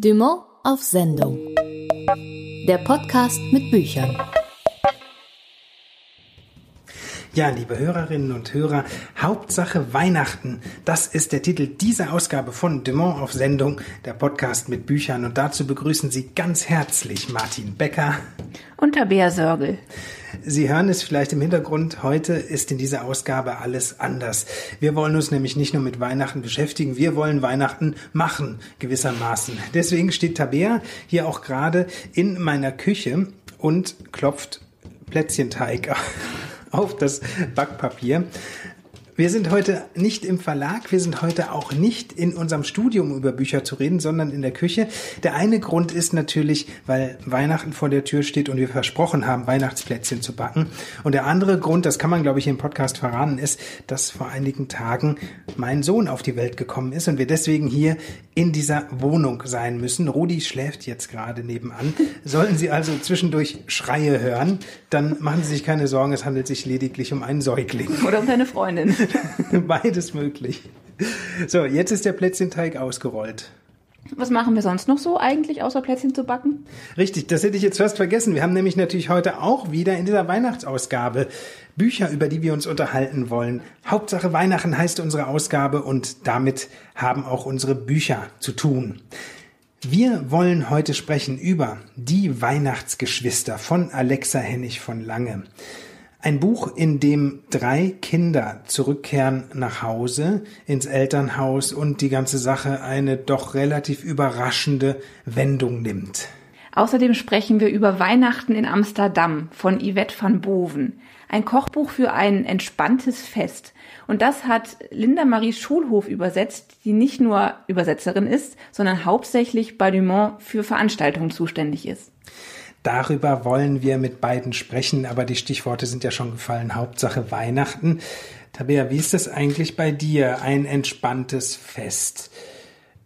Dumont auf Sendung. Der Podcast mit Büchern. Ja, liebe Hörerinnen und Hörer, Hauptsache Weihnachten. Das ist der Titel dieser Ausgabe von Dumont auf Sendung, der Podcast mit Büchern. Und dazu begrüßen Sie ganz herzlich Martin Becker und Tabea Sörgel. Sie hören es vielleicht im Hintergrund. Heute ist in dieser Ausgabe alles anders. Wir wollen uns nämlich nicht nur mit Weihnachten beschäftigen, wir wollen Weihnachten machen, gewissermaßen. Deswegen steht Tabea hier auch gerade in meiner Küche und klopft Plätzchenteig auf das Backpapier. Wir sind heute nicht im Verlag, wir sind heute auch nicht in unserem Studium über Bücher zu reden, sondern in der Küche. Der eine Grund ist natürlich, weil Weihnachten vor der Tür steht und wir versprochen haben, Weihnachtsplätzchen zu backen. Und der andere Grund, das kann man glaube ich im Podcast verraten, ist, dass vor einigen Tagen mein Sohn auf die Welt gekommen ist und wir deswegen hier in dieser Wohnung sein müssen. Rudi schläft jetzt gerade nebenan. Sollen Sie also zwischendurch Schreie hören, dann machen Sie sich keine Sorgen, es handelt sich lediglich um einen Säugling. Oder um deine Freundin. Beides möglich. So, jetzt ist der Plätzchenteig ausgerollt. Was machen wir sonst noch so eigentlich, außer Plätzchen zu backen? Richtig, das hätte ich jetzt fast vergessen. Wir haben nämlich natürlich heute auch wieder in dieser Weihnachtsausgabe Bücher, über die wir uns unterhalten wollen. Hauptsache Weihnachten heißt unsere Ausgabe und damit haben auch unsere Bücher zu tun. Wir wollen heute sprechen über Die Weihnachtsgeschwister von Alexa Hennig von Lange. Ein Buch, in dem drei Kinder zurückkehren nach Hause, ins Elternhaus und die ganze Sache eine doch relativ überraschende Wendung nimmt. Außerdem sprechen wir über Weihnachten in Amsterdam von Yvette van Boven. Ein Kochbuch für ein entspanntes Fest. Und das hat Linda Marie Schulhof übersetzt, die nicht nur Übersetzerin ist, sondern hauptsächlich bei Dumont für Veranstaltungen zuständig ist. Darüber wollen wir mit beiden sprechen, aber die Stichworte sind ja schon gefallen. Hauptsache Weihnachten. Tabea, wie ist das eigentlich bei dir? Ein entspanntes Fest.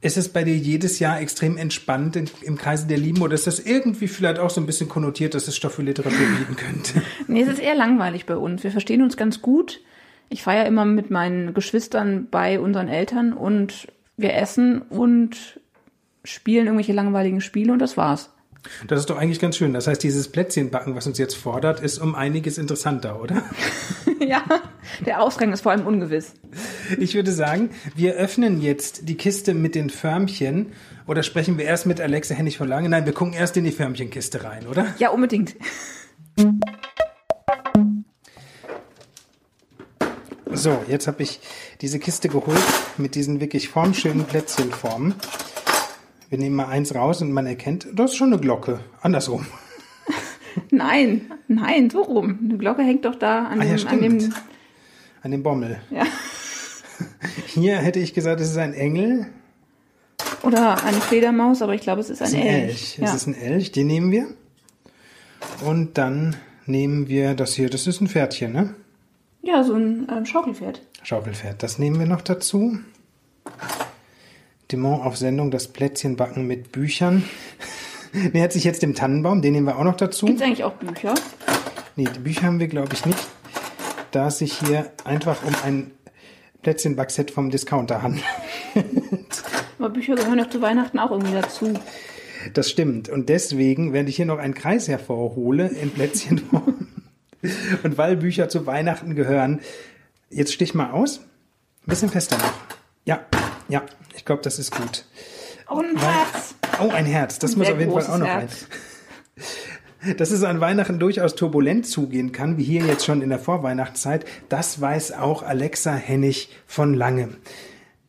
Ist es bei dir jedes Jahr extrem entspannt im Kreise der Lieben oder ist das irgendwie vielleicht auch so ein bisschen konnotiert, dass es Stoff für Literatur bieten könnte? nee, es ist eher langweilig bei uns. Wir verstehen uns ganz gut. Ich feiere immer mit meinen Geschwistern bei unseren Eltern und wir essen und spielen irgendwelche langweiligen Spiele und das war's. Das ist doch eigentlich ganz schön. Das heißt, dieses Plätzchenbacken, was uns jetzt fordert, ist um einiges interessanter, oder? ja, der Ausgang ist vor allem ungewiss. Ich würde sagen, wir öffnen jetzt die Kiste mit den Förmchen oder sprechen wir erst mit Alexa Hennig von Lange? Nein, wir gucken erst in die Förmchenkiste rein, oder? Ja, unbedingt. So, jetzt habe ich diese Kiste geholt mit diesen wirklich formschönen Plätzchenformen. Wir nehmen mal eins raus und man erkennt, das ist schon eine Glocke. Andersrum. Nein, nein, so rum. Eine Glocke hängt doch da an, ah, ja, dem, an dem. An dem Bommel. Ja. Hier hätte ich gesagt, es ist ein Engel. Oder eine Fledermaus, aber ich glaube, es ist ein, es ist ein Elch. Elch. Ja. Es ist ein Elch, den nehmen wir. Und dann nehmen wir das hier, das ist ein Pferdchen, ne? Ja, so ein ähm, Schaukelpferd. Schaukelpferd, das nehmen wir noch dazu. Dumont auf Sendung das Plätzchenbacken mit Büchern. Nähert sich jetzt dem Tannenbaum, den nehmen wir auch noch dazu. Gibt es eigentlich auch Bücher? Nee, die Bücher haben wir, glaube ich, nicht. Da es sich hier einfach um ein Plätzchenbackset vom Discounter handelt. Aber Bücher gehören doch zu Weihnachten auch irgendwie dazu. Das stimmt. Und deswegen, wenn ich hier noch einen Kreis hervorhole in Plätzchenform und weil Bücher zu Weihnachten gehören, jetzt stich mal aus. Ein bisschen fester noch. Ja, ja, ich glaube, das ist gut. Oh, ein Herz. Oh, ein Herz. Das ein muss auf jeden Fall auch noch Herz. rein. Dass es an Weihnachten durchaus turbulent zugehen kann, wie hier jetzt schon in der Vorweihnachtszeit, das weiß auch Alexa Hennig von Lange.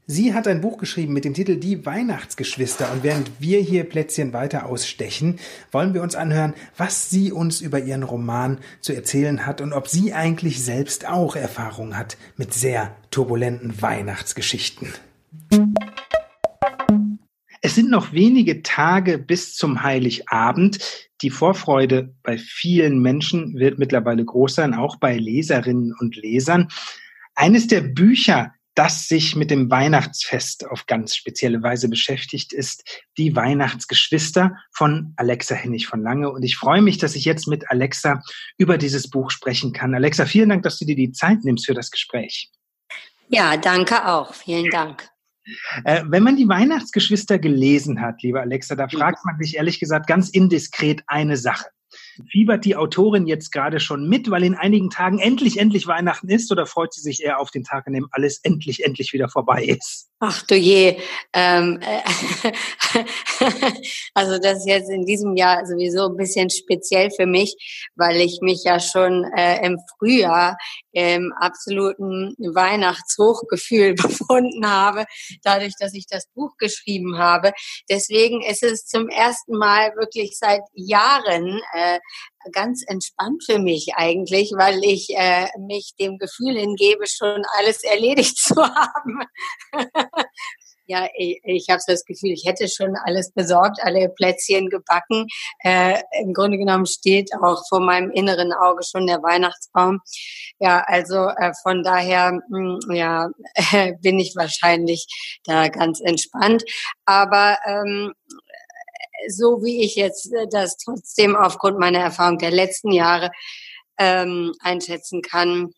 Sie hat ein Buch geschrieben mit dem Titel Die Weihnachtsgeschwister und während wir hier Plätzchen weiter ausstechen, wollen wir uns anhören, was sie uns über ihren Roman zu erzählen hat und ob sie eigentlich selbst auch Erfahrung hat mit sehr turbulenten Weihnachtsgeschichten. Es sind noch wenige Tage bis zum Heiligabend. Die Vorfreude bei vielen Menschen wird mittlerweile groß sein, auch bei Leserinnen und Lesern. Eines der Bücher, das sich mit dem Weihnachtsfest auf ganz spezielle Weise beschäftigt, ist Die Weihnachtsgeschwister von Alexa Hennig von Lange. Und ich freue mich, dass ich jetzt mit Alexa über dieses Buch sprechen kann. Alexa, vielen Dank, dass du dir die Zeit nimmst für das Gespräch. Ja, danke auch. Vielen Dank. Äh, wenn man die Weihnachtsgeschwister gelesen hat, liebe Alexa, da fragt man sich ehrlich gesagt ganz indiskret eine Sache. Fiebert die Autorin jetzt gerade schon mit, weil in einigen Tagen endlich, endlich Weihnachten ist oder freut sie sich eher auf den Tag, an dem alles endlich, endlich wieder vorbei ist? Ach du je. Ähm, äh, also das ist jetzt in diesem Jahr sowieso ein bisschen speziell für mich, weil ich mich ja schon äh, im Frühjahr im absoluten Weihnachtshochgefühl befunden habe, dadurch, dass ich das Buch geschrieben habe. Deswegen ist es zum ersten Mal wirklich seit Jahren äh, ganz entspannt für mich eigentlich, weil ich äh, mich dem Gefühl hingebe, schon alles erledigt zu haben. ja, ich, ich habe das Gefühl, ich hätte schon alles besorgt, alle Plätzchen gebacken. Äh, Im Grunde genommen steht auch vor meinem inneren Auge schon der Weihnachtsbaum. Ja, also äh, von daher mh, hm, ja, äh, bin ich wahrscheinlich da ganz entspannt. Aber ähm, so wie ich jetzt äh, das trotzdem aufgrund meiner Erfahrung der letzten Jahre ähm, einschätzen kann,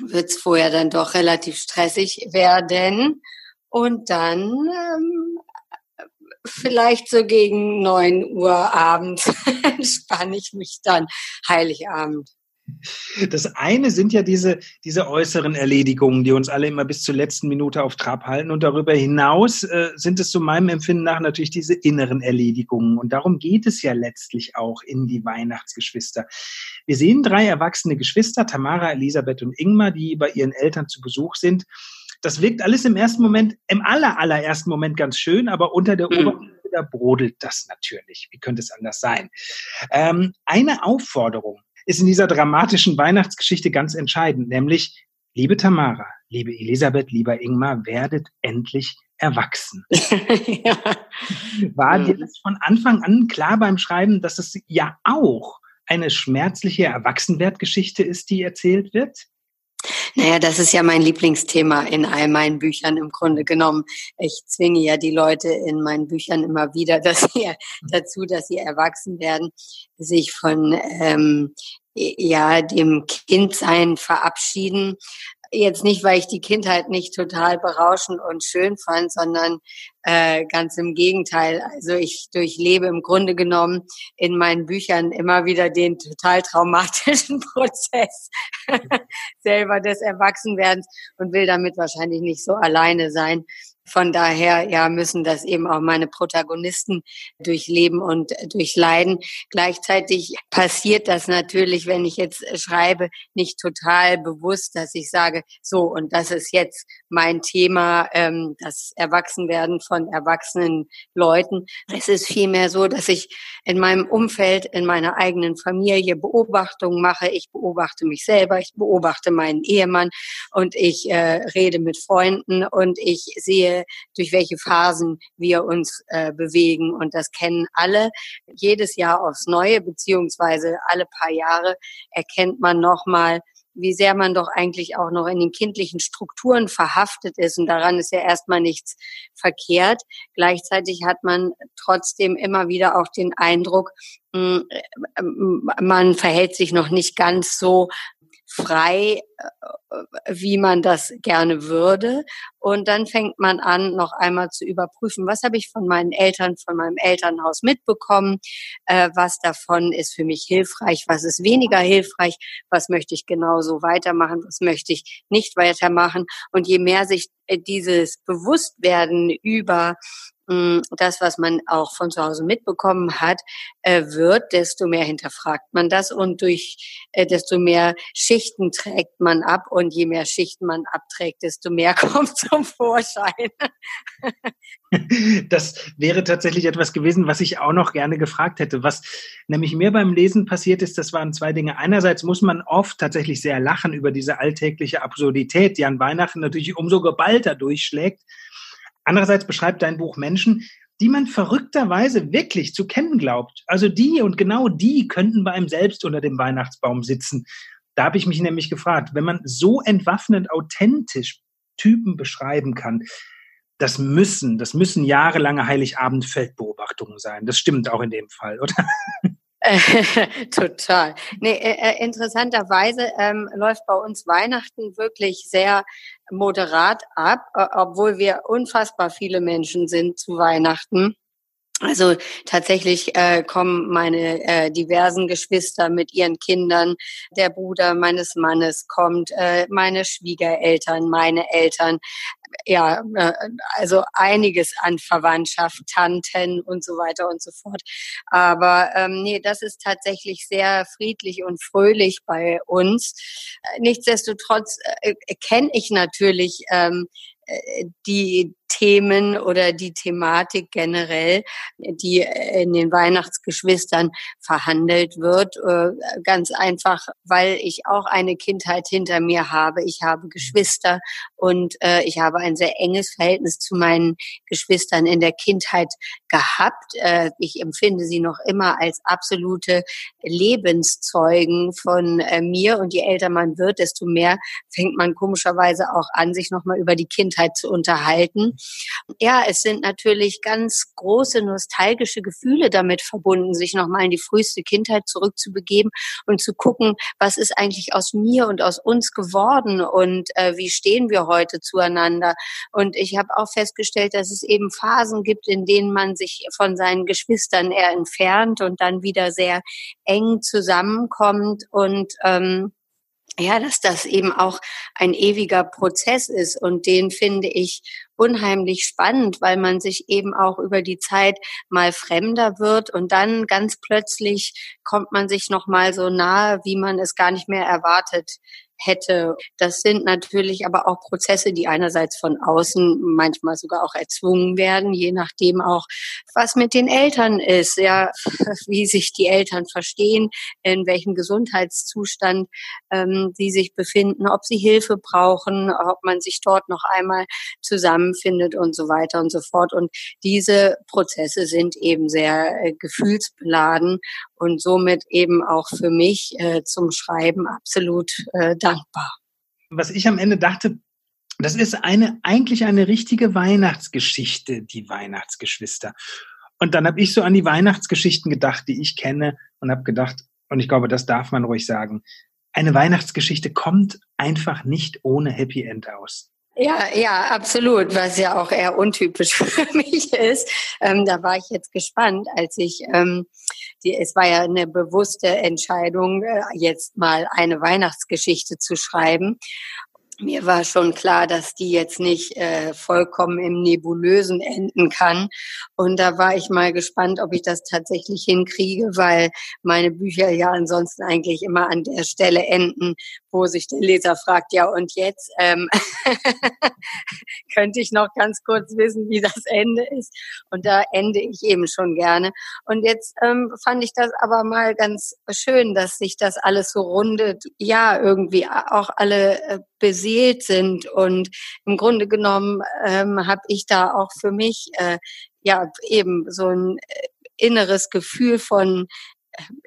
wird es vorher dann doch relativ stressig werden. Und dann ähm, vielleicht so gegen neun Uhr abends entspanne ich mich dann Heiligabend. Das eine sind ja diese, diese äußeren Erledigungen, die uns alle immer bis zur letzten Minute auf Trab halten. Und darüber hinaus äh, sind es zu meinem Empfinden nach natürlich diese inneren Erledigungen. Und darum geht es ja letztlich auch in die Weihnachtsgeschwister. Wir sehen drei erwachsene Geschwister, Tamara, Elisabeth und Ingmar, die bei ihren Eltern zu Besuch sind. Das wirkt alles im ersten Moment, im aller, allerersten Moment ganz schön, aber unter der mhm. Oberfläche da brodelt das natürlich. Wie könnte es anders sein? Ähm, eine Aufforderung ist in dieser dramatischen Weihnachtsgeschichte ganz entscheidend, nämlich, liebe Tamara, liebe Elisabeth, lieber Ingmar, werdet endlich erwachsen. ja. War dir das von Anfang an klar beim Schreiben, dass es ja auch eine schmerzliche Erwachsenwertgeschichte ist, die erzählt wird? Naja, das ist ja mein Lieblingsthema in all meinen Büchern im Grunde genommen. Ich zwinge ja die Leute in meinen Büchern immer wieder dass sie, dazu, dass sie erwachsen werden, sich von ähm, ja dem Kindsein verabschieden jetzt nicht, weil ich die Kindheit nicht total berauschend und schön fand, sondern äh, ganz im Gegenteil. Also ich durchlebe im Grunde genommen in meinen Büchern immer wieder den total traumatischen Prozess selber des Erwachsenwerdens und will damit wahrscheinlich nicht so alleine sein. Von daher ja müssen das eben auch meine Protagonisten durchleben und durchleiden. Gleichzeitig passiert das natürlich, wenn ich jetzt schreibe, nicht total bewusst, dass ich sage, so und das ist jetzt mein Thema, ähm, das Erwachsenwerden von erwachsenen Leuten. Es ist vielmehr so, dass ich in meinem Umfeld, in meiner eigenen Familie Beobachtungen mache. Ich beobachte mich selber, ich beobachte meinen Ehemann und ich äh, rede mit Freunden und ich sehe durch welche Phasen wir uns äh, bewegen. Und das kennen alle jedes Jahr aufs Neue, beziehungsweise alle paar Jahre erkennt man nochmal, wie sehr man doch eigentlich auch noch in den kindlichen Strukturen verhaftet ist. Und daran ist ja erstmal nichts verkehrt. Gleichzeitig hat man trotzdem immer wieder auch den Eindruck, mm, äh, man verhält sich noch nicht ganz so frei, äh, wie man das gerne würde. Und dann fängt man an, noch einmal zu überprüfen, was habe ich von meinen Eltern, von meinem Elternhaus mitbekommen, äh, was davon ist für mich hilfreich, was ist weniger hilfreich, was möchte ich genauso weitermachen, was möchte ich nicht weitermachen. Und je mehr sich äh, dieses Bewusstwerden über das, was man auch von zu Hause mitbekommen hat, äh, wird, desto mehr hinterfragt man das und durch äh, desto mehr Schichten trägt man ab und je mehr Schichten man abträgt, desto mehr kommt zum Vorschein. Das wäre tatsächlich etwas gewesen, was ich auch noch gerne gefragt hätte. Was nämlich mir beim Lesen passiert ist, das waren zwei Dinge. Einerseits muss man oft tatsächlich sehr lachen über diese alltägliche Absurdität, die an Weihnachten natürlich umso geballter durchschlägt. Andererseits beschreibt dein Buch Menschen, die man verrückterweise wirklich zu kennen glaubt. Also die und genau die könnten bei einem selbst unter dem Weihnachtsbaum sitzen. Da habe ich mich nämlich gefragt, wenn man so entwaffnend authentisch Typen beschreiben kann, das müssen, das müssen jahrelange Heiligabend-Feldbeobachtungen sein. Das stimmt auch in dem Fall, oder? Total. Nee, äh, äh, interessanterweise ähm, läuft bei uns Weihnachten wirklich sehr moderat ab, obwohl wir unfassbar viele Menschen sind zu Weihnachten. Also tatsächlich äh, kommen meine äh, diversen Geschwister mit ihren Kindern, der Bruder meines Mannes kommt, äh, meine Schwiegereltern, meine Eltern, ja, äh, also einiges an Verwandtschaft, Tanten und so weiter und so fort. Aber ähm, nee, das ist tatsächlich sehr friedlich und fröhlich bei uns. Nichtsdestotrotz äh, kenne ich natürlich ähm, äh, die Themen oder die Thematik generell, die in den Weihnachtsgeschwistern verhandelt wird. Äh, ganz einfach, weil ich auch eine Kindheit hinter mir habe. Ich habe Geschwister und äh, ich habe ein sehr enges Verhältnis zu meinen Geschwistern in der Kindheit gehabt. Äh, ich empfinde sie noch immer als absolute Lebenszeugen von mir und je älter man wird, desto mehr fängt man komischerweise auch an, sich nochmal über die Kindheit zu unterhalten. Ja, es sind natürlich ganz große nostalgische Gefühle damit verbunden, sich nochmal in die früheste Kindheit zurückzubegeben und zu gucken, was ist eigentlich aus mir und aus uns geworden und äh, wie stehen wir heute zueinander. Und ich habe auch festgestellt, dass es eben Phasen gibt, in denen man sich von seinen Geschwistern eher entfernt und dann wieder sehr eng zusammenkommt und ähm, ja, dass das eben auch ein ewiger Prozess ist und den finde ich unheimlich spannend, weil man sich eben auch über die Zeit mal fremder wird und dann ganz plötzlich kommt man sich noch mal so nahe, wie man es gar nicht mehr erwartet hätte. Das sind natürlich aber auch Prozesse, die einerseits von außen manchmal sogar auch erzwungen werden, je nachdem auch, was mit den Eltern ist, ja, wie sich die Eltern verstehen, in welchem Gesundheitszustand ähm, sie sich befinden, ob sie Hilfe brauchen, ob man sich dort noch einmal zusammenfindet und so weiter und so fort. Und diese Prozesse sind eben sehr äh, gefühlsbeladen und somit eben auch für mich äh, zum Schreiben absolut äh, dankbar. Was ich am Ende dachte, das ist eine eigentlich eine richtige Weihnachtsgeschichte, die Weihnachtsgeschwister. Und dann habe ich so an die Weihnachtsgeschichten gedacht, die ich kenne und habe gedacht, und ich glaube, das darf man ruhig sagen, eine Weihnachtsgeschichte kommt einfach nicht ohne Happy End aus. Ja, ja, absolut, was ja auch eher untypisch für mich ist. Ähm, da war ich jetzt gespannt, als ich, ähm, die, es war ja eine bewusste Entscheidung, äh, jetzt mal eine Weihnachtsgeschichte zu schreiben mir war schon klar, dass die jetzt nicht äh, vollkommen im Nebulösen enden kann. Und da war ich mal gespannt, ob ich das tatsächlich hinkriege, weil meine Bücher ja ansonsten eigentlich immer an der Stelle enden, wo sich der Leser fragt, ja und jetzt ähm, könnte ich noch ganz kurz wissen, wie das Ende ist. Und da ende ich eben schon gerne. Und jetzt ähm, fand ich das aber mal ganz schön, dass sich das alles so rundet. Ja, irgendwie auch alle äh, beseelt sind. Und im Grunde genommen ähm, habe ich da auch für mich äh, ja eben so ein äh, inneres Gefühl von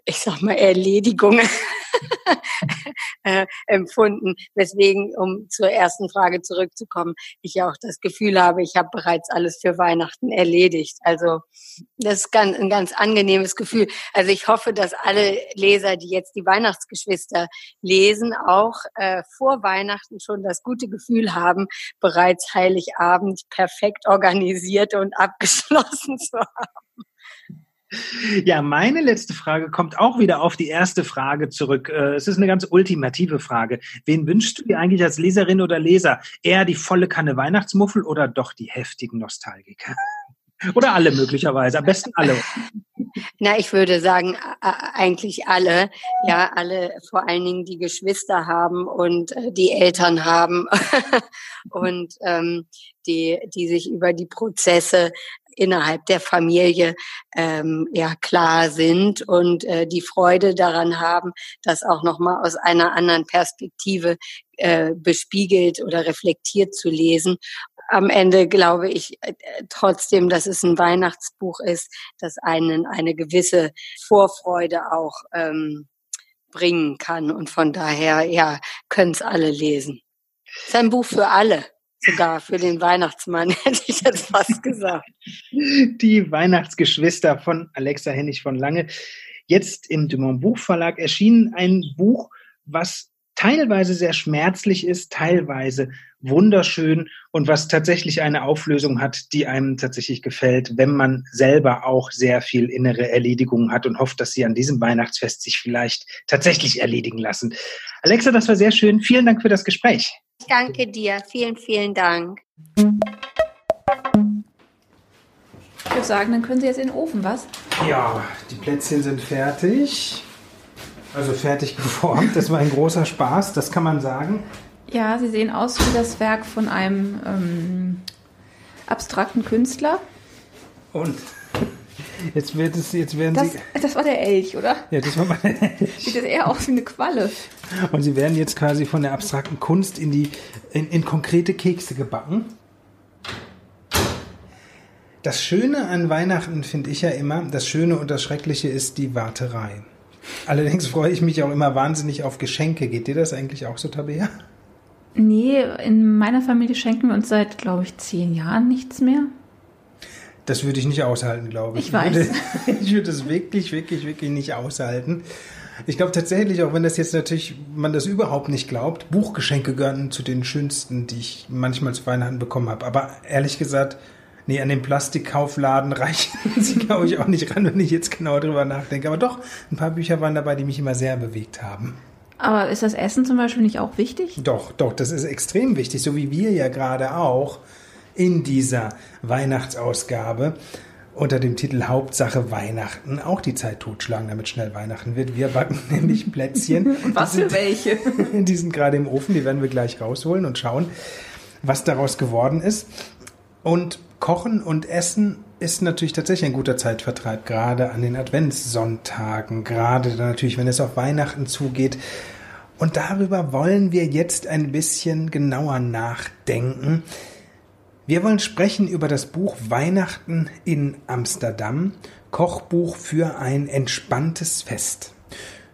ich sag mal, Erledigung äh, empfunden. Weswegen, um zur ersten Frage zurückzukommen, ich ja auch das Gefühl habe, ich habe bereits alles für Weihnachten erledigt. Also das ist ein ganz angenehmes Gefühl. Also ich hoffe, dass alle Leser, die jetzt die Weihnachtsgeschwister lesen, auch äh, vor Weihnachten schon das gute Gefühl haben, bereits Heiligabend perfekt organisiert und abgeschlossen zu haben. Ja, meine letzte Frage kommt auch wieder auf die erste Frage zurück. Äh, es ist eine ganz ultimative Frage. Wen wünschst du dir eigentlich als Leserin oder Leser? Eher die volle Kanne Weihnachtsmuffel oder doch die heftigen Nostalgiker? Oder alle möglicherweise, am besten alle. Na, ich würde sagen, eigentlich alle. Ja, alle, vor allen Dingen die Geschwister haben und äh, die Eltern haben und ähm, die, die sich über die Prozesse innerhalb der Familie ähm, ja klar sind und äh, die Freude daran haben, das auch noch mal aus einer anderen Perspektive äh, bespiegelt oder reflektiert zu lesen. Am Ende glaube ich äh, trotzdem, dass es ein Weihnachtsbuch ist, das einen eine gewisse Vorfreude auch ähm, bringen kann und von daher ja können es alle lesen. Es ist ein Buch für alle sogar für den Weihnachtsmann, hätte ich jetzt fast gesagt. Die Weihnachtsgeschwister von Alexa Hennig von Lange. jetzt im Dumont Buchverlag erschienen. Ein Buch, was teilweise sehr schmerzlich ist, teilweise wunderschön und was tatsächlich eine Auflösung hat, die einem tatsächlich gefällt, wenn man selber auch sehr viel innere Erledigungen hat und hofft, dass sie an diesem Weihnachtsfest sich vielleicht tatsächlich erledigen lassen. Alexa, das war sehr schön. Vielen Dank für das Gespräch. Ich danke dir. Vielen, vielen Dank. Ich würde sagen, dann können Sie jetzt in den Ofen, was? Ja, die Plätzchen sind fertig. Also fertig geformt. Das war ein großer Spaß, das kann man sagen. Ja, sie sehen aus wie das Werk von einem ähm, abstrakten Künstler. Und jetzt wird es, jetzt werden Das, sie. das war der Elch, oder? Ja, das war meine. Sieht das eher aus wie eine Qualle. Und sie werden jetzt quasi von der abstrakten Kunst in die in, in konkrete Kekse gebacken. Das Schöne an Weihnachten finde ich ja immer, das Schöne und das Schreckliche ist die Warterei. Allerdings freue ich mich auch immer wahnsinnig auf Geschenke. Geht dir das eigentlich auch so, Tabea? Nee, in meiner Familie schenken wir uns seit, glaube ich, zehn Jahren nichts mehr. Das würde ich nicht aushalten, glaube ich. Ich weiß. Würde, ich würde es wirklich, wirklich, wirklich nicht aushalten. Ich glaube tatsächlich, auch wenn das jetzt natürlich, man das überhaupt nicht glaubt, Buchgeschenke gehören zu den schönsten, die ich manchmal zu Weihnachten bekommen habe. Aber ehrlich gesagt, nee, an den Plastikkaufladen reichen sie, glaube ich, auch nicht ran, wenn ich jetzt genau drüber nachdenke. Aber doch, ein paar Bücher waren dabei, die mich immer sehr bewegt haben. Aber ist das Essen zum Beispiel nicht auch wichtig? Doch, doch, das ist extrem wichtig, so wie wir ja gerade auch in dieser Weihnachtsausgabe unter dem Titel Hauptsache Weihnachten auch die Zeit totschlagen, damit schnell Weihnachten wird. Wir backen nämlich Plätzchen. Und was für welche? Die sind gerade im Ofen, die werden wir gleich rausholen und schauen, was daraus geworden ist. Und Kochen und Essen ist natürlich tatsächlich ein guter Zeitvertreib, gerade an den Adventssonntagen, gerade natürlich, wenn es auf Weihnachten zugeht. Und darüber wollen wir jetzt ein bisschen genauer nachdenken. Wir wollen sprechen über das Buch Weihnachten in Amsterdam, Kochbuch für ein entspanntes Fest.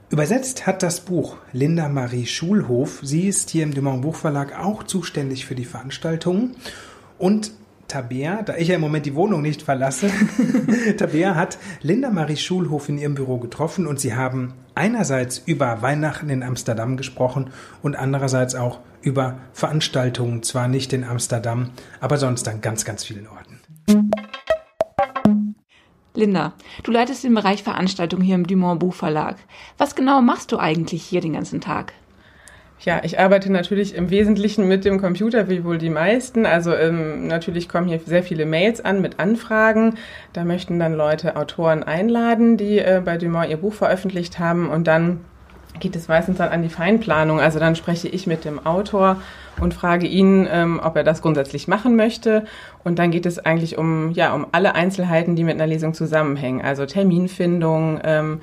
Übersetzt hat das Buch Linda Marie Schulhof. Sie ist hier im Dumont Buchverlag auch zuständig für die Veranstaltungen. Und Tabea, da ich ja im Moment die Wohnung nicht verlasse, Tabea hat Linda Marie Schulhof in ihrem Büro getroffen und sie haben einerseits über Weihnachten in Amsterdam gesprochen und andererseits auch über Veranstaltungen, zwar nicht in Amsterdam, aber sonst an ganz, ganz vielen Orten. Linda, du leitest den Bereich Veranstaltungen hier im Dumont Buchverlag. Was genau machst du eigentlich hier den ganzen Tag? Ja, ich arbeite natürlich im Wesentlichen mit dem Computer, wie wohl die meisten. Also ähm, natürlich kommen hier sehr viele Mails an mit Anfragen. Da möchten dann Leute Autoren einladen, die äh, bei Dumont ihr Buch veröffentlicht haben. Und dann geht es meistens dann an die Feinplanung. Also dann spreche ich mit dem Autor und frage ihn, ähm, ob er das grundsätzlich machen möchte. Und dann geht es eigentlich um, ja, um alle Einzelheiten, die mit einer Lesung zusammenhängen. Also Terminfindung, ähm,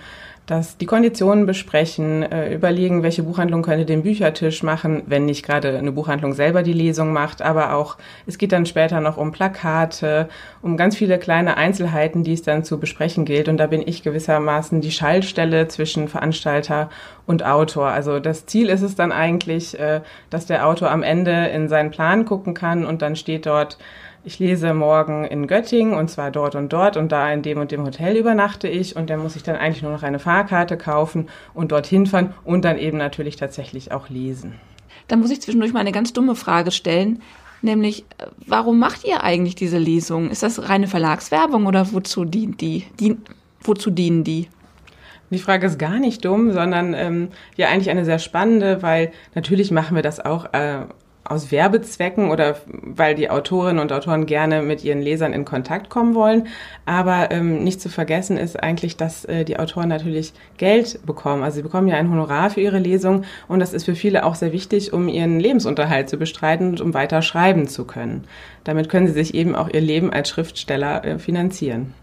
dass die Konditionen besprechen, äh, überlegen, welche Buchhandlung könnte den Büchertisch machen, wenn nicht gerade eine Buchhandlung selber die Lesung macht, aber auch, es geht dann später noch um Plakate, um ganz viele kleine Einzelheiten, die es dann zu besprechen gilt. Und da bin ich gewissermaßen die Schaltstelle zwischen Veranstalter und Autor. Also das Ziel ist es dann eigentlich, äh, dass der Autor am Ende in seinen Plan gucken kann und dann steht dort, ich lese morgen in Göttingen und zwar dort und dort und da in dem und dem Hotel übernachte ich und dann muss ich dann eigentlich nur noch eine Fahrkarte kaufen und dorthin fahren und dann eben natürlich tatsächlich auch lesen. Da muss ich zwischendurch mal eine ganz dumme Frage stellen, nämlich, äh, warum macht ihr eigentlich diese Lesung? Ist das reine Verlagswerbung oder wozu dient die? Dien, wozu dienen die? Die Frage ist gar nicht dumm, sondern ähm, ja eigentlich eine sehr spannende, weil natürlich machen wir das auch äh, aus Werbezwecken oder weil die Autorinnen und Autoren gerne mit ihren Lesern in Kontakt kommen wollen. Aber ähm, nicht zu vergessen ist eigentlich, dass äh, die Autoren natürlich Geld bekommen. Also sie bekommen ja ein Honorar für ihre Lesung und das ist für viele auch sehr wichtig, um ihren Lebensunterhalt zu bestreiten und um weiter schreiben zu können. Damit können sie sich eben auch ihr Leben als Schriftsteller äh, finanzieren.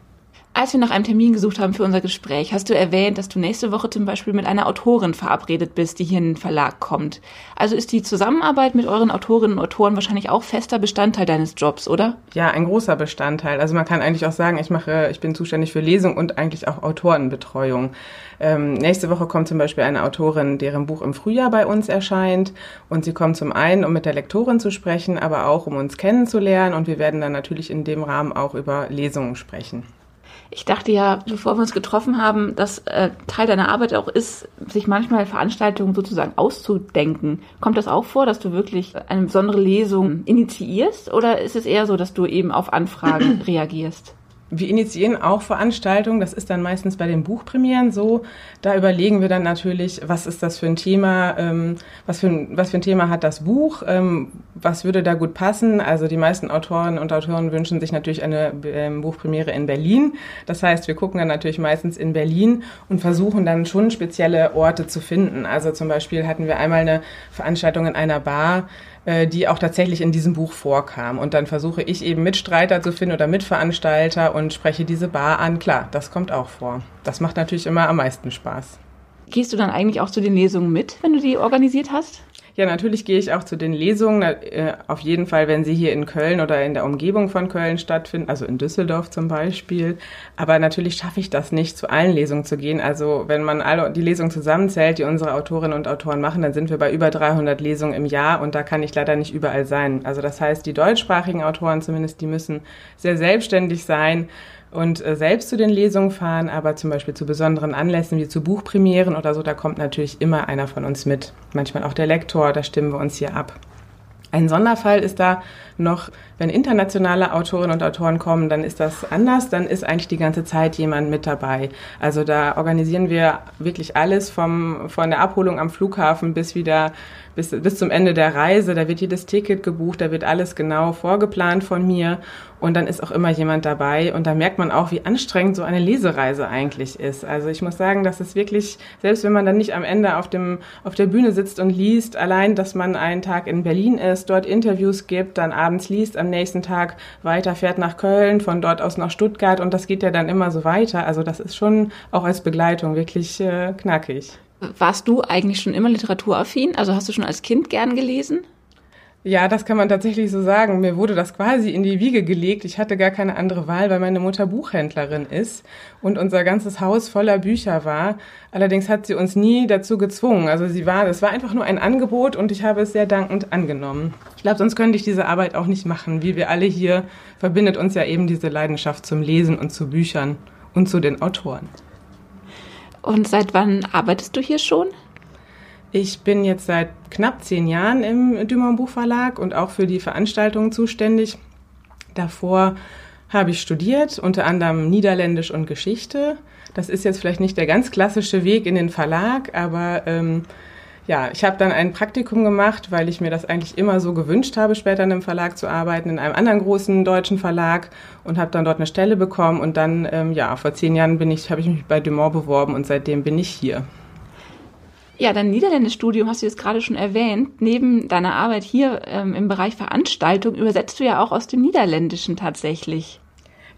Als wir nach einem Termin gesucht haben für unser Gespräch, hast du erwähnt, dass du nächste Woche zum Beispiel mit einer Autorin verabredet bist, die hier in den Verlag kommt. Also ist die Zusammenarbeit mit euren Autorinnen und Autoren wahrscheinlich auch fester Bestandteil deines Jobs, oder? Ja, ein großer Bestandteil. Also man kann eigentlich auch sagen, ich mache, ich bin zuständig für Lesung und eigentlich auch Autorenbetreuung. Ähm, nächste Woche kommt zum Beispiel eine Autorin, deren Buch im Frühjahr bei uns erscheint. Und sie kommt zum einen, um mit der Lektorin zu sprechen, aber auch um uns kennenzulernen. Und wir werden dann natürlich in dem Rahmen auch über Lesungen sprechen. Ich dachte ja, bevor wir uns getroffen haben, dass äh, Teil deiner Arbeit auch ist, sich manchmal Veranstaltungen sozusagen auszudenken. Kommt das auch vor, dass du wirklich eine besondere Lesung initiierst oder ist es eher so, dass du eben auf Anfragen reagierst? Wir initiieren auch Veranstaltungen, das ist dann meistens bei den Buchpremieren so. Da überlegen wir dann natürlich, was ist das für ein Thema, ähm, was, für ein, was für ein Thema hat das Buch, ähm, was würde da gut passen. Also die meisten Autoren und Autoren wünschen sich natürlich eine ähm, Buchpremiere in Berlin. Das heißt, wir gucken dann natürlich meistens in Berlin und versuchen dann schon spezielle Orte zu finden. Also zum Beispiel hatten wir einmal eine Veranstaltung in einer Bar, die auch tatsächlich in diesem Buch vorkam. Und dann versuche ich eben Mitstreiter zu finden oder Mitveranstalter und spreche diese Bar an. Klar, das kommt auch vor. Das macht natürlich immer am meisten Spaß. Gehst du dann eigentlich auch zu den Lesungen mit, wenn du die organisiert hast? Ja, natürlich gehe ich auch zu den Lesungen. Äh, auf jeden Fall, wenn sie hier in Köln oder in der Umgebung von Köln stattfinden, also in Düsseldorf zum Beispiel. Aber natürlich schaffe ich das nicht, zu allen Lesungen zu gehen. Also wenn man alle die Lesungen zusammenzählt, die unsere Autorinnen und Autoren machen, dann sind wir bei über 300 Lesungen im Jahr und da kann ich leider nicht überall sein. Also das heißt, die deutschsprachigen Autoren zumindest, die müssen sehr selbstständig sein und äh, selbst zu den Lesungen fahren, aber zum Beispiel zu besonderen Anlässen wie zu Buchpremieren oder so, da kommt natürlich immer einer von uns mit. Manchmal auch der Lektor, da stimmen wir uns hier ab. Ein Sonderfall ist da noch, wenn internationale Autorinnen und Autoren kommen, dann ist das anders, dann ist eigentlich die ganze Zeit jemand mit dabei. Also da organisieren wir wirklich alles vom, von der Abholung am Flughafen bis wieder bis, bis zum Ende der Reise. Da wird jedes Ticket gebucht, da wird alles genau vorgeplant von mir und dann ist auch immer jemand dabei und da merkt man auch, wie anstrengend so eine Lesereise eigentlich ist. Also ich muss sagen, dass es wirklich, selbst wenn man dann nicht am Ende auf dem, auf der Bühne sitzt und liest, allein, dass man einen Tag in Berlin ist, dort Interviews gibt, dann abends liest, am nächsten Tag weiter fährt nach Köln, von dort aus nach Stuttgart und das geht ja dann immer so weiter. Also das ist schon auch als Begleitung wirklich äh, knackig. Warst du eigentlich schon immer literaturaffin? Also hast du schon als Kind gern gelesen? Ja, das kann man tatsächlich so sagen. Mir wurde das quasi in die Wiege gelegt. Ich hatte gar keine andere Wahl, weil meine Mutter Buchhändlerin ist und unser ganzes Haus voller Bücher war. Allerdings hat sie uns nie dazu gezwungen. Also sie war, es war einfach nur ein Angebot und ich habe es sehr dankend angenommen. Ich glaube, sonst könnte ich diese Arbeit auch nicht machen. Wie wir alle hier verbindet uns ja eben diese Leidenschaft zum Lesen und zu Büchern und zu den Autoren. Und seit wann arbeitest du hier schon? Ich bin jetzt seit knapp zehn Jahren im Dumont Buchverlag und auch für die Veranstaltungen zuständig. Davor habe ich studiert, unter anderem Niederländisch und Geschichte. Das ist jetzt vielleicht nicht der ganz klassische Weg in den Verlag, aber ähm, ja, ich habe dann ein Praktikum gemacht, weil ich mir das eigentlich immer so gewünscht habe, später in einem Verlag zu arbeiten, in einem anderen großen deutschen Verlag und habe dann dort eine Stelle bekommen und dann, ähm, ja, vor zehn Jahren bin ich, habe ich mich bei Dumont beworben und seitdem bin ich hier. Ja, dein Niederländisch-Studium hast du jetzt gerade schon erwähnt. Neben deiner Arbeit hier ähm, im Bereich Veranstaltung übersetzt du ja auch aus dem Niederländischen tatsächlich.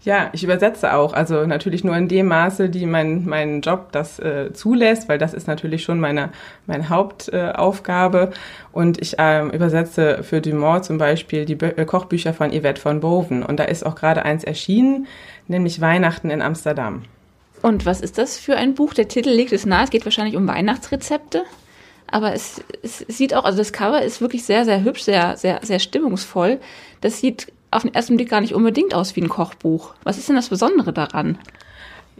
Ja, ich übersetze auch. Also natürlich nur in dem Maße, die mein, mein Job das äh, zulässt, weil das ist natürlich schon meine, meine Hauptaufgabe. Äh, und ich ähm, übersetze für Dumont zum Beispiel die Bö äh, Kochbücher von Yvette von Boven. Und da ist auch gerade eins erschienen, nämlich Weihnachten in Amsterdam. Und was ist das für ein Buch? Der Titel legt es nahe. Es geht wahrscheinlich um Weihnachtsrezepte. Aber es, es sieht auch, also das Cover ist wirklich sehr, sehr hübsch, sehr, sehr, sehr stimmungsvoll. Das sieht auf den ersten Blick gar nicht unbedingt aus wie ein Kochbuch. Was ist denn das Besondere daran?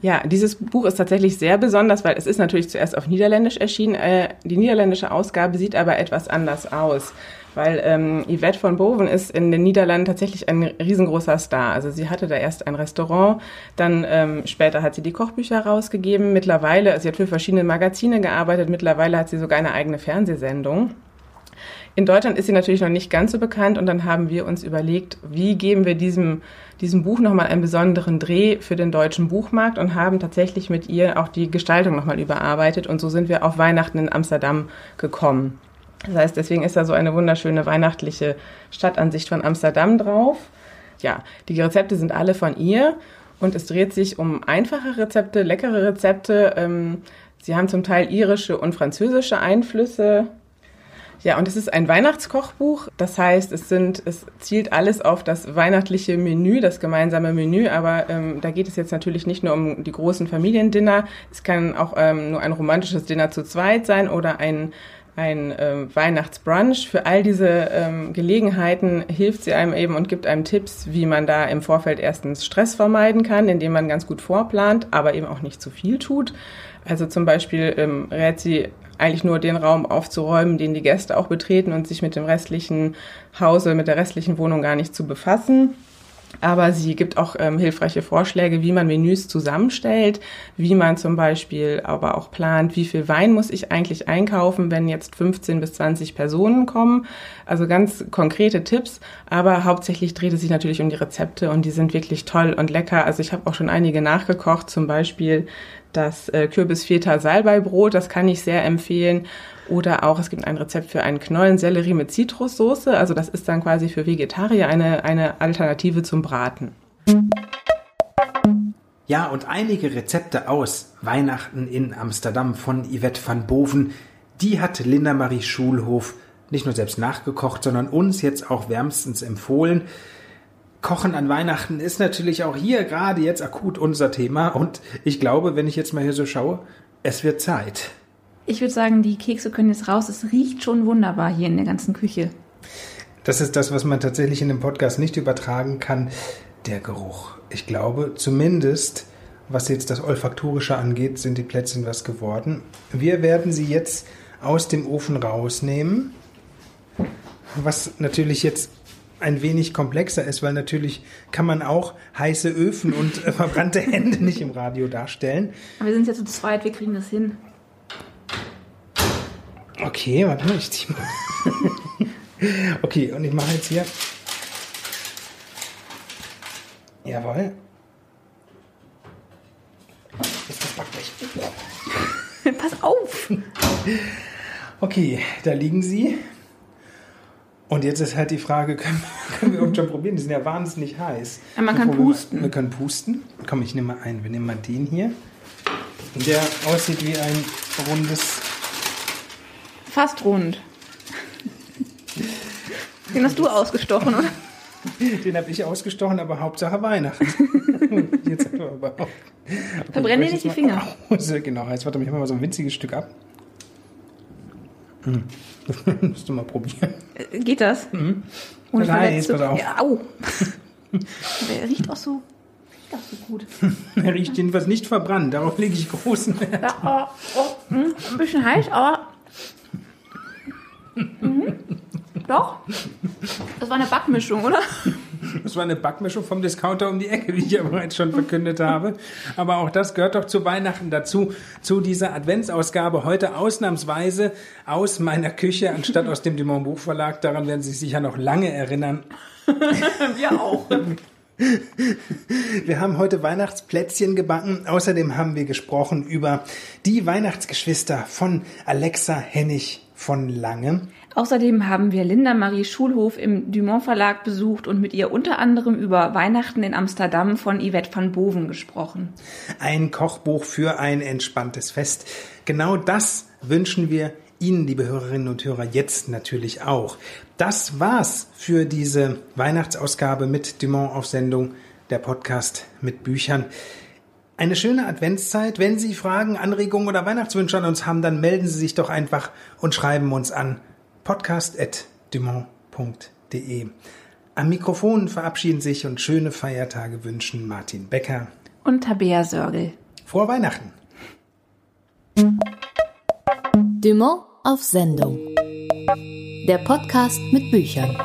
Ja, dieses Buch ist tatsächlich sehr besonders, weil es ist natürlich zuerst auf Niederländisch erschienen. Äh, die niederländische Ausgabe sieht aber etwas anders aus weil ähm, Yvette von Boven ist in den Niederlanden tatsächlich ein riesengroßer Star. Also sie hatte da erst ein Restaurant, dann ähm, später hat sie die Kochbücher rausgegeben. Mittlerweile, sie hat für verschiedene Magazine gearbeitet, mittlerweile hat sie sogar eine eigene Fernsehsendung. In Deutschland ist sie natürlich noch nicht ganz so bekannt und dann haben wir uns überlegt, wie geben wir diesem, diesem Buch nochmal einen besonderen Dreh für den deutschen Buchmarkt und haben tatsächlich mit ihr auch die Gestaltung nochmal überarbeitet und so sind wir auf Weihnachten in Amsterdam gekommen. Das heißt, deswegen ist da so eine wunderschöne weihnachtliche Stadtansicht von Amsterdam drauf. Ja, die Rezepte sind alle von ihr und es dreht sich um einfache Rezepte, leckere Rezepte. Ähm, sie haben zum Teil irische und französische Einflüsse. Ja, und es ist ein Weihnachtskochbuch. Das heißt, es sind, es zielt alles auf das weihnachtliche Menü, das gemeinsame Menü. Aber ähm, da geht es jetzt natürlich nicht nur um die großen Familiendinner. Es kann auch ähm, nur ein romantisches Dinner zu zweit sein oder ein ein ähm, Weihnachtsbrunch. Für all diese ähm, Gelegenheiten hilft sie einem eben und gibt einem Tipps, wie man da im Vorfeld erstens Stress vermeiden kann, indem man ganz gut vorplant, aber eben auch nicht zu viel tut. Also zum Beispiel ähm, rät sie eigentlich nur den Raum aufzuräumen, den die Gäste auch betreten und sich mit dem restlichen Hause, mit der restlichen Wohnung gar nicht zu befassen. Aber sie gibt auch ähm, hilfreiche Vorschläge, wie man Menüs zusammenstellt, wie man zum Beispiel aber auch plant, wie viel Wein muss ich eigentlich einkaufen, wenn jetzt 15 bis 20 Personen kommen. Also ganz konkrete Tipps, aber hauptsächlich dreht es sich natürlich um die Rezepte und die sind wirklich toll und lecker. Also ich habe auch schon einige nachgekocht, zum Beispiel das äh, Kürbisfeta Salbeibrot, das kann ich sehr empfehlen. Oder auch, es gibt ein Rezept für einen Knollensellerie mit Zitrussoße. Also das ist dann quasi für Vegetarier eine, eine Alternative zum Braten. Ja, und einige Rezepte aus Weihnachten in Amsterdam von Yvette van Boven, die hat Linda Marie Schulhof nicht nur selbst nachgekocht, sondern uns jetzt auch wärmstens empfohlen. Kochen an Weihnachten ist natürlich auch hier gerade jetzt akut unser Thema und ich glaube, wenn ich jetzt mal hier so schaue, es wird Zeit. Ich würde sagen, die Kekse können jetzt raus. Es riecht schon wunderbar hier in der ganzen Küche. Das ist das, was man tatsächlich in dem Podcast nicht übertragen kann. Der Geruch. Ich glaube, zumindest, was jetzt das Olfaktorische angeht, sind die Plätzchen was geworden. Wir werden sie jetzt aus dem Ofen rausnehmen. Was natürlich jetzt ein wenig komplexer ist, weil natürlich kann man auch heiße Öfen und äh, verbrannte Hände nicht im Radio darstellen. Aber wir sind jetzt zu zweit, wir kriegen das hin. Okay, warte mal, ich zieh mal. okay, und ich mache jetzt hier. Jawohl. Jetzt das Backblech. Pass auf! Okay, da liegen sie. Und jetzt ist halt die Frage, können, können wir überhaupt schon probieren? Die sind ja wahnsinnig heiß. Ja, man kann wir, pusten. Wir können pusten. Komm, ich nehme mal einen. Wir nehmen mal den hier. Der aussieht wie ein rundes Fast rund. Den hast du ausgestochen, oder? Den habe ich ausgestochen, aber Hauptsache Weihnachten. Jetzt aber auch. Verbrenn dir nicht die Finger. Genau, jetzt warte, ich mal so ein winziges Stück ab. Hm. Das musst du mal probieren. Äh, Geht das? Mhm. Ohne Nein, jetzt pass auf. Ja, au. Der riecht auch so, riecht auch so gut. Er riecht jedenfalls nicht verbrannt, darauf lege ich großen Wert. Ja, aber, oh, hm, ein bisschen heiß, aber. Mhm. Doch. Das war eine Backmischung, oder? Das war eine Backmischung vom Discounter um die Ecke, wie ich ja bereits schon verkündet habe. Aber auch das gehört doch zu Weihnachten dazu, zu dieser Adventsausgabe heute ausnahmsweise aus meiner Küche, anstatt aus dem Dumont Buchverlag. Daran werden Sie sich sicher noch lange erinnern. Wir auch. Wir haben heute Weihnachtsplätzchen gebacken. Außerdem haben wir gesprochen über die Weihnachtsgeschwister von Alexa Hennig von Lange. Außerdem haben wir Linda Marie Schulhof im Dumont Verlag besucht und mit ihr unter anderem über Weihnachten in Amsterdam von Yvette van Boven gesprochen. Ein Kochbuch für ein entspanntes Fest. Genau das wünschen wir Ihnen, liebe Hörerinnen und Hörer, jetzt natürlich auch. Das war's für diese Weihnachtsausgabe mit Dumont auf Sendung, der Podcast mit Büchern. Eine schöne Adventszeit. Wenn Sie Fragen, Anregungen oder Weihnachtswünsche an uns haben, dann melden Sie sich doch einfach und schreiben uns an podcast.dumont.de. Am Mikrofon verabschieden sich und schöne Feiertage wünschen Martin Becker. Und Tabea Sörgel. Frohe Weihnachten! Dumont auf Sendung. Der Podcast mit Büchern.